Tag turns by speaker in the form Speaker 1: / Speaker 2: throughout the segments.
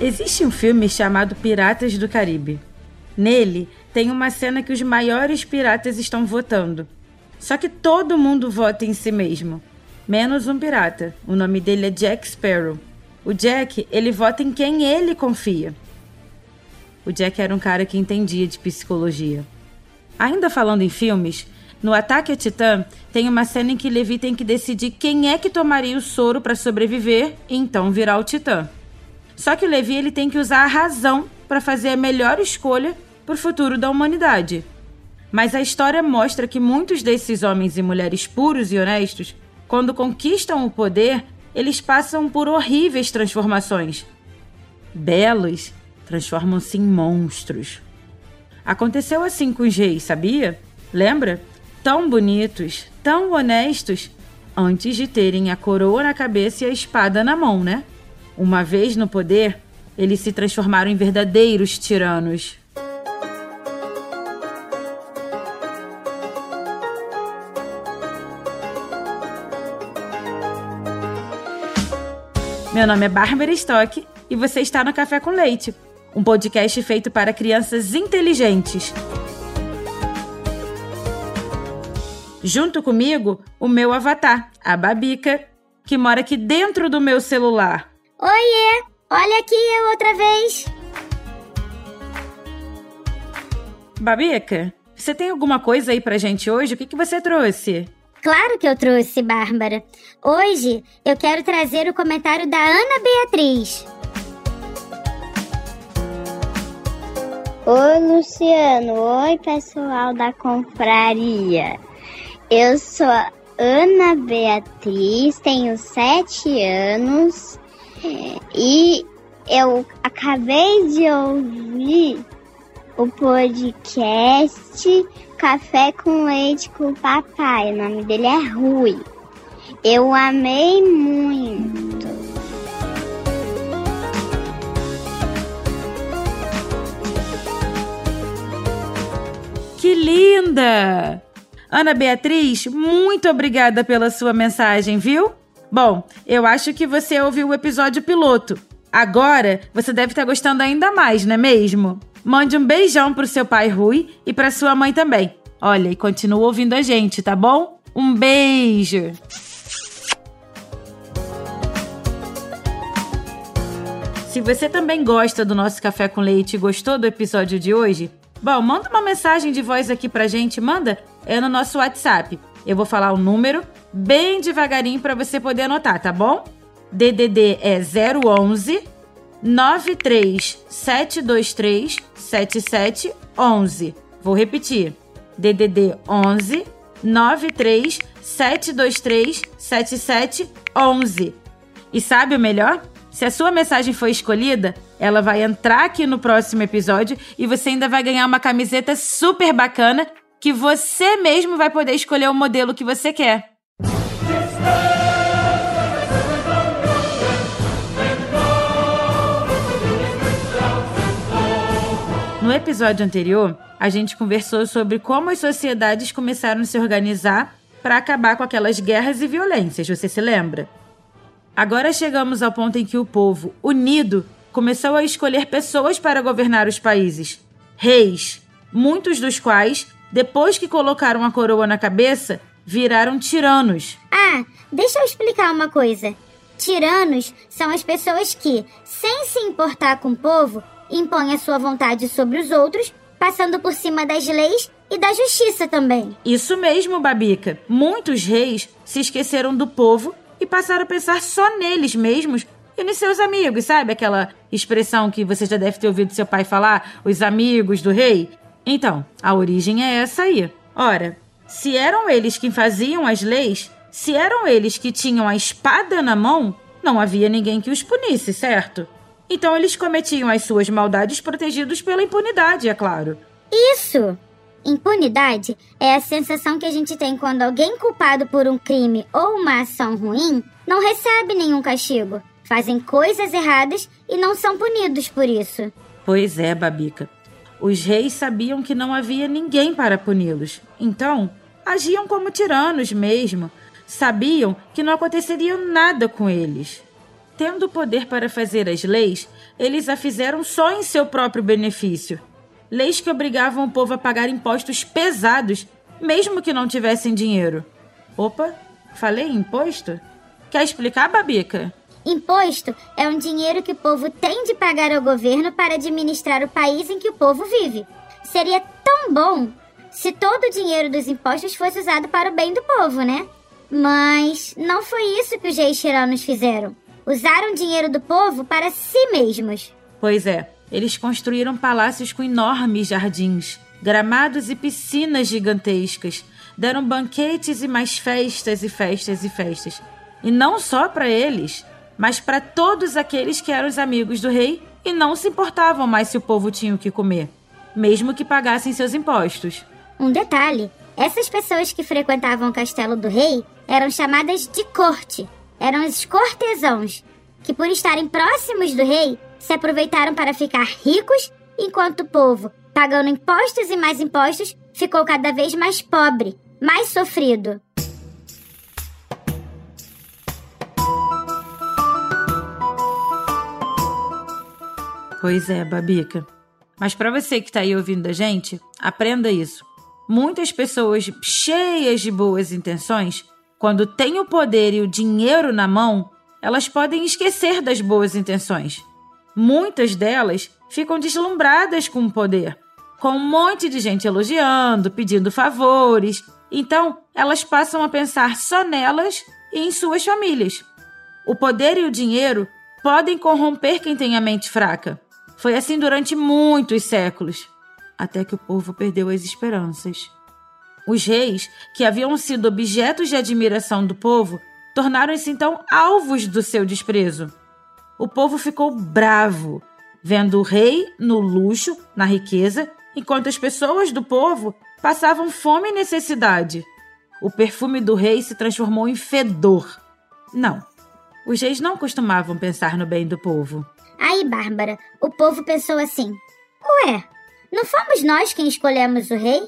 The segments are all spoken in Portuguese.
Speaker 1: Existe um filme chamado Piratas do Caribe. Nele, tem uma cena que os maiores piratas estão votando. Só que todo mundo vota em si mesmo, menos um pirata. O nome dele é Jack Sparrow. O Jack, ele vota em quem ele confia. O Jack era um cara que entendia de psicologia. Ainda falando em filmes, no Ataque a Titã tem uma cena em que Levi tem que decidir quem é que tomaria o soro para sobreviver e então virar o Titã. Só que o Levi ele tem que usar a razão para fazer a melhor escolha para o futuro da humanidade. Mas a história mostra que muitos desses homens e mulheres puros e honestos, quando conquistam o poder, eles passam por horríveis transformações. Belos transformam-se em monstros. Aconteceu assim com os reis, sabia? Lembra? Tão bonitos, tão honestos, antes de terem a coroa na cabeça e a espada na mão, né? Uma vez no poder, eles se transformaram em verdadeiros tiranos. Meu nome é Bárbara Stock e você está no Café com Leite, um podcast feito para crianças inteligentes. Junto comigo, o meu avatar, a Babica, que mora aqui dentro do meu celular.
Speaker 2: Oiê! Olha aqui eu outra vez!
Speaker 1: Babica, você tem alguma coisa aí pra gente hoje? O que, que você trouxe?
Speaker 2: Claro que eu trouxe, Bárbara. Hoje eu quero trazer o comentário da Ana Beatriz.
Speaker 3: Oi, Luciano. Oi, pessoal da confraria. Eu sou Ana Beatriz, tenho sete anos e eu acabei de ouvir o podcast Café com Leite com o Papai. O nome dele é Rui. Eu amei muito.
Speaker 1: Que linda! Ana Beatriz, muito obrigada pela sua mensagem, viu? Bom, eu acho que você ouviu o episódio piloto. Agora você deve estar gostando ainda mais, não é mesmo? Mande um beijão pro seu pai Rui e pra sua mãe também. Olha, e continua ouvindo a gente, tá bom? Um beijo! Se você também gosta do nosso café com leite e gostou do episódio de hoje, bom, manda uma mensagem de voz aqui pra gente, manda, é no nosso WhatsApp. Eu vou falar o número bem devagarinho para você poder anotar, tá bom? DDD é 011 93723 7711. Vou repetir. DDD 11 93723 7711. E sabe o melhor? Se a sua mensagem foi escolhida, ela vai entrar aqui no próximo episódio e você ainda vai ganhar uma camiseta super bacana que você mesmo vai poder escolher o modelo que você quer. No episódio anterior, a gente conversou sobre como as sociedades começaram a se organizar para acabar com aquelas guerras e violências, você se lembra? Agora chegamos ao ponto em que o povo, unido, começou a escolher pessoas para governar os países. Reis, muitos dos quais depois que colocaram a coroa na cabeça, viraram tiranos.
Speaker 2: Ah, deixa eu explicar uma coisa. Tiranos são as pessoas que, sem se importar com o povo, impõem a sua vontade sobre os outros, passando por cima das leis e da justiça também.
Speaker 1: Isso mesmo, Babica. Muitos reis se esqueceram do povo e passaram a pensar só neles mesmos e nos seus amigos, sabe? Aquela expressão que você já deve ter ouvido seu pai falar, os amigos do rei. Então, a origem é essa aí. Ora, se eram eles que faziam as leis, se eram eles que tinham a espada na mão, não havia ninguém que os punisse, certo? Então eles cometiam as suas maldades protegidos pela impunidade, é claro.
Speaker 2: Isso! Impunidade é a sensação que a gente tem quando alguém culpado por um crime ou uma ação ruim não recebe nenhum castigo. Fazem coisas erradas e não são punidos por isso.
Speaker 1: Pois é, Babica. Os reis sabiam que não havia ninguém para puni-los, então agiam como tiranos mesmo. Sabiam que não aconteceria nada com eles. Tendo poder para fazer as leis, eles a fizeram só em seu próprio benefício. Leis que obrigavam o povo a pagar impostos pesados, mesmo que não tivessem dinheiro. Opa, falei imposto? Quer explicar, Babica?
Speaker 2: Imposto é um dinheiro que o povo tem de pagar ao governo para administrar o país em que o povo vive. Seria tão bom se todo o dinheiro dos impostos fosse usado para o bem do povo, né? Mas não foi isso que os reis tiranos fizeram. Usaram o dinheiro do povo para si mesmos.
Speaker 1: Pois é, eles construíram palácios com enormes jardins, gramados e piscinas gigantescas. Deram banquetes e mais festas e festas e festas. E não só para eles, mas para todos aqueles que eram os amigos do rei e não se importavam mais se o povo tinha o que comer, mesmo que pagassem seus impostos.
Speaker 2: Um detalhe: essas pessoas que frequentavam o castelo do rei eram chamadas de corte. Eram os cortesãos, que por estarem próximos do rei, se aproveitaram para ficar ricos, enquanto o povo, pagando impostos e mais impostos, ficou cada vez mais pobre, mais sofrido.
Speaker 1: Pois é, Babica. Mas para você que está aí ouvindo a gente, aprenda isso. Muitas pessoas cheias de boas intenções, quando têm o poder e o dinheiro na mão, elas podem esquecer das boas intenções. Muitas delas ficam deslumbradas com o poder, com um monte de gente elogiando, pedindo favores. Então, elas passam a pensar só nelas e em suas famílias. O poder e o dinheiro podem corromper quem tem a mente fraca. Foi assim durante muitos séculos, até que o povo perdeu as esperanças. Os reis, que haviam sido objetos de admiração do povo, tornaram-se então alvos do seu desprezo. O povo ficou bravo, vendo o rei no luxo, na riqueza, enquanto as pessoas do povo passavam fome e necessidade. O perfume do rei se transformou em fedor. Não, os reis não costumavam pensar no bem do povo.
Speaker 2: Aí, Bárbara, o povo pensou assim: Ué, não fomos nós quem escolhemos o rei?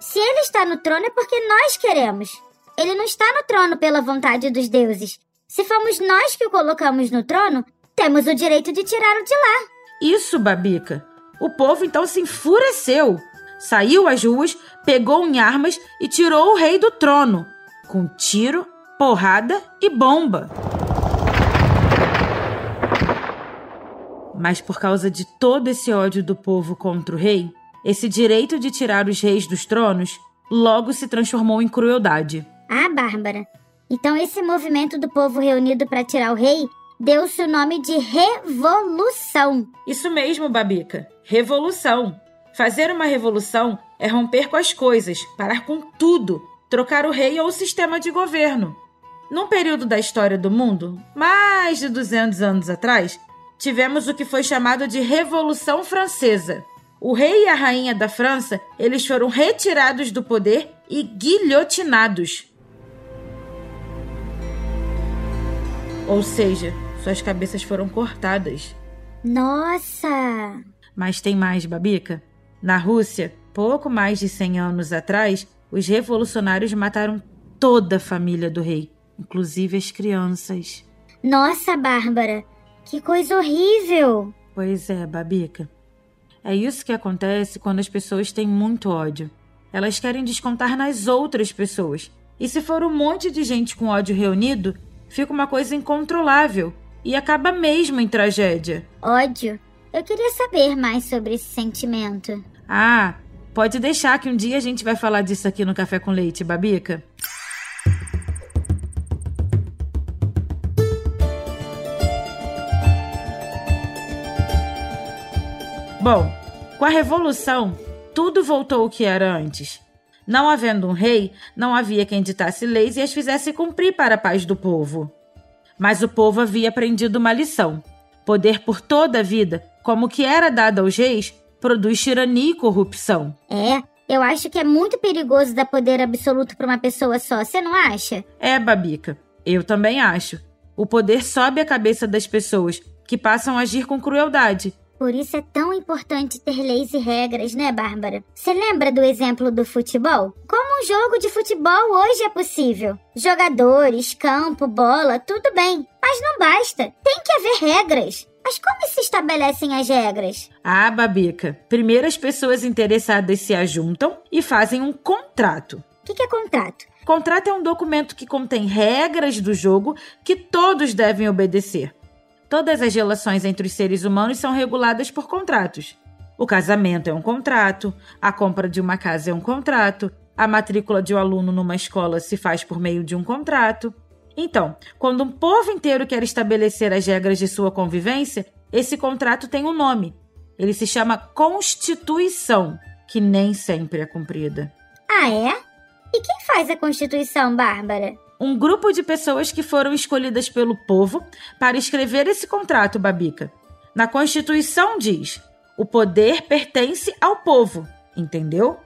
Speaker 2: Se ele está no trono é porque nós queremos. Ele não está no trono pela vontade dos deuses. Se fomos nós que o colocamos no trono, temos o direito de tirá-lo de lá.
Speaker 1: Isso, Babica. O povo então se enfureceu. Saiu às ruas, pegou em armas e tirou o rei do trono, com tiro, porrada e bomba. Mas por causa de todo esse ódio do povo contra o rei, esse direito de tirar os reis dos tronos logo se transformou em crueldade.
Speaker 2: Ah, Bárbara. Então esse movimento do povo reunido para tirar o rei deu-se o nome de Revolução.
Speaker 1: Isso mesmo, Babica. Revolução. Fazer uma revolução é romper com as coisas, parar com tudo, trocar o rei ou o sistema de governo. Num período da história do mundo, mais de 200 anos atrás, tivemos o que foi chamado de Revolução Francesa. O rei e a rainha da França, eles foram retirados do poder e guilhotinados. Ou seja, suas cabeças foram cortadas.
Speaker 2: Nossa!
Speaker 1: Mas tem mais, Babica. Na Rússia, pouco mais de 100 anos atrás, os revolucionários mataram toda a família do rei, inclusive as crianças.
Speaker 2: Nossa, Bárbara! Que coisa horrível!
Speaker 1: Pois é, Babica. É isso que acontece quando as pessoas têm muito ódio. Elas querem descontar nas outras pessoas. E se for um monte de gente com ódio reunido, fica uma coisa incontrolável e acaba mesmo em tragédia.
Speaker 2: Ódio? Eu queria saber mais sobre esse sentimento.
Speaker 1: Ah, pode deixar que um dia a gente vai falar disso aqui no Café com Leite, Babica. Bom, com a Revolução, tudo voltou ao que era antes. Não havendo um rei, não havia quem ditasse leis e as fizesse cumprir para a paz do povo. Mas o povo havia aprendido uma lição. Poder por toda a vida, como que era dado aos reis, produz tirania e corrupção.
Speaker 2: É, eu acho que é muito perigoso dar poder absoluto para uma pessoa só, você não acha?
Speaker 1: É, Babica, eu também acho. O poder sobe a cabeça das pessoas, que passam a agir com crueldade,
Speaker 2: Por isso é tão importante ter leis e regras, né, Bárbara? Você lembra do exemplo do futebol? Como um jogo de futebol hoje é possível? Jogadores, campo, bola, tudo bem. Mas não basta. Tem que haver regras. Mas como se estabelecem as regras?
Speaker 1: Ah, Babica. Primeiro as pessoas interessadas se ajuntam e fazem um contrato.
Speaker 2: O que, que é contrato?
Speaker 1: Contrato é um documento que contém regras do jogo que todos devem obedecer. Todas as relações entre os seres humanos são reguladas por contratos. O casamento é um contrato, a compra de uma casa é um contrato, a matrícula de um aluno numa escola se faz por meio de um contrato. Então, quando um povo inteiro quer estabelecer as regras de sua convivência, esse contrato tem um nome. Ele se chama Constituição, que nem sempre é cumprida.
Speaker 2: Ah, é? E quem faz a Constituição, Bárbara?
Speaker 1: Um grupo de pessoas que foram escolhidas pelo povo para escrever esse contrato, Babica. Na Constituição diz: o poder pertence ao povo, entendeu?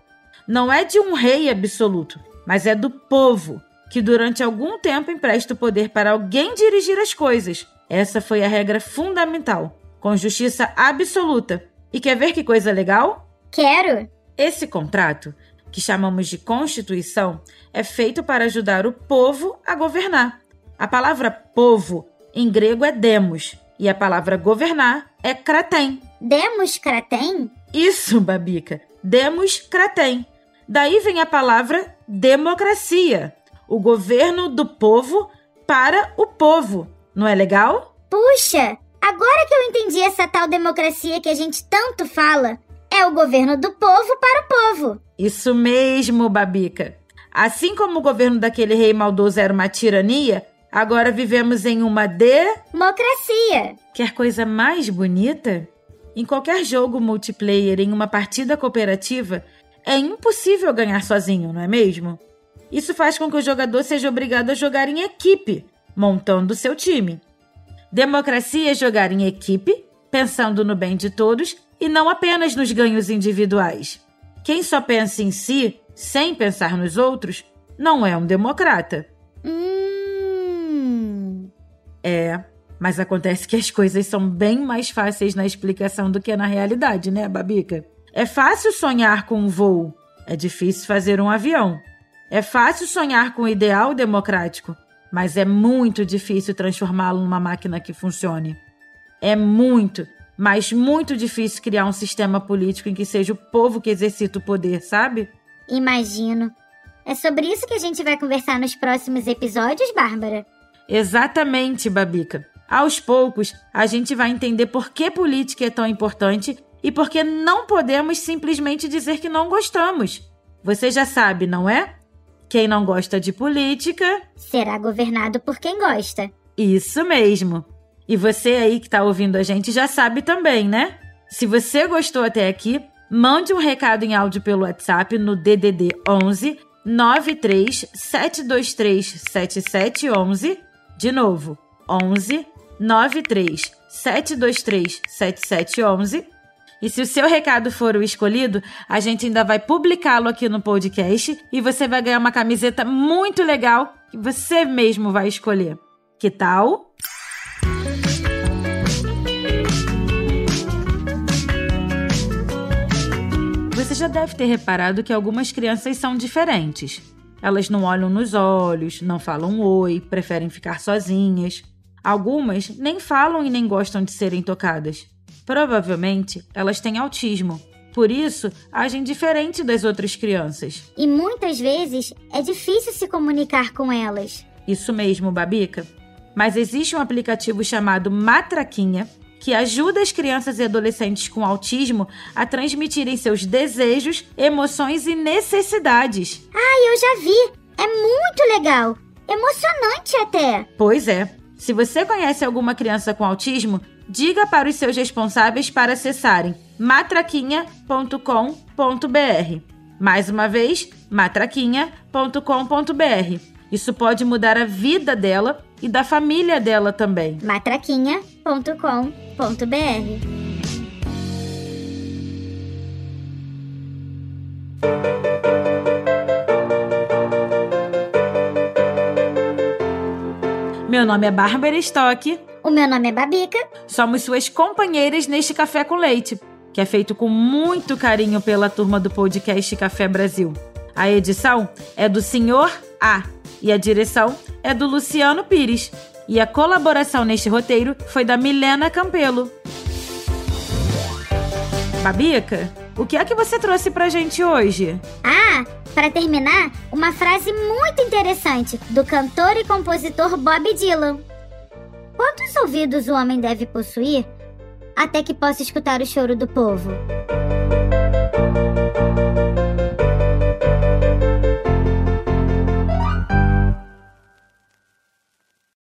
Speaker 1: Não é de um rei absoluto, mas é do povo, que durante algum tempo empresta o poder para alguém dirigir as coisas. Essa foi a regra fundamental, com justiça absoluta. E quer ver que coisa legal?
Speaker 2: Quero!
Speaker 1: Esse contrato que chamamos de Constituição, é feito para ajudar o povo a governar. A palavra povo em grego é demos e a palavra governar é kratem.
Speaker 2: Demos kratem?
Speaker 1: Isso, Babica. Demos kratem. Daí vem a palavra democracia, o governo do povo para o povo. Não é legal?
Speaker 2: Puxa, agora que eu entendi essa tal democracia que a gente tanto fala, é o governo do povo para o povo.
Speaker 1: Isso mesmo, Babica. Assim como o governo daquele rei maldoso era uma tirania, agora vivemos em uma
Speaker 2: democracia.
Speaker 1: Quer coisa mais bonita? Em qualquer jogo multiplayer, em uma partida cooperativa, é impossível ganhar sozinho, não é mesmo? Isso faz com que o jogador seja obrigado a jogar em equipe, montando seu time. Democracia é jogar em equipe, pensando no bem de todos e não apenas nos ganhos individuais. Quem só pensa em si, sem pensar nos outros, não é um democrata.
Speaker 2: Hum.
Speaker 1: É, mas acontece que as coisas são bem mais fáceis na explicação do que na realidade, né, Babica? É fácil sonhar com um voo, é difícil fazer um avião. É fácil sonhar com o ideal democrático, mas é muito difícil transformá-lo numa máquina que funcione. É muito, mas muito difícil criar um sistema político em que seja o povo que exercita o poder, sabe?
Speaker 2: Imagino. É sobre isso que a gente vai conversar nos próximos episódios, Bárbara?
Speaker 1: Exatamente, Babica. Aos poucos, a gente vai entender por que política é tão importante e por que não podemos simplesmente dizer que não gostamos. Você já sabe, não é? Quem não gosta de política
Speaker 2: será governado por quem gosta.
Speaker 1: Isso mesmo. E você aí que está ouvindo a gente já sabe também, né? Se você gostou até aqui, mande um recado em áudio pelo WhatsApp no DDD 11 93 723 7711. De novo, 11 93 723 7711. E se o seu recado for o escolhido, a gente ainda vai publicá-lo aqui no podcast e você vai ganhar uma camiseta muito legal que você mesmo vai escolher. Que tal? Já deve ter reparado que algumas crianças são diferentes. Elas não olham nos olhos, não falam oi, preferem ficar sozinhas. Algumas nem falam e nem gostam de serem tocadas. Provavelmente elas têm autismo. Por isso, agem diferente das outras crianças.
Speaker 2: E muitas vezes é difícil se comunicar com elas.
Speaker 1: Isso mesmo, Babica. Mas existe um aplicativo chamado Matraquinha que ajuda as crianças e adolescentes com autismo a transmitirem seus desejos, emoções e necessidades.
Speaker 2: Ah, eu já vi! É muito legal! Emocionante até!
Speaker 1: Pois é. Se você conhece alguma criança com autismo, diga para os seus responsáveis para acessarem matraquinha.com.br. Mais uma vez, matraquinha.com.br. Isso pode mudar a vida dela e da família dela também.
Speaker 2: matraquinha.com.br
Speaker 1: Meu nome é Bárbara Stock.
Speaker 2: O meu nome é Babica.
Speaker 1: Somos suas companheiras neste Café com Leite, que é feito com muito carinho pela turma do podcast Café Brasil. A edição é do Senhor A e a direção é do Luciano Pires. E a colaboração neste roteiro foi da Milena Campelo. Babica, o que é que você trouxe pra gente hoje?
Speaker 2: Ah, para terminar, uma frase muito interessante do cantor e compositor Bob Dylan. Quantos ouvidos o homem deve possuir até que possa escutar o choro do povo?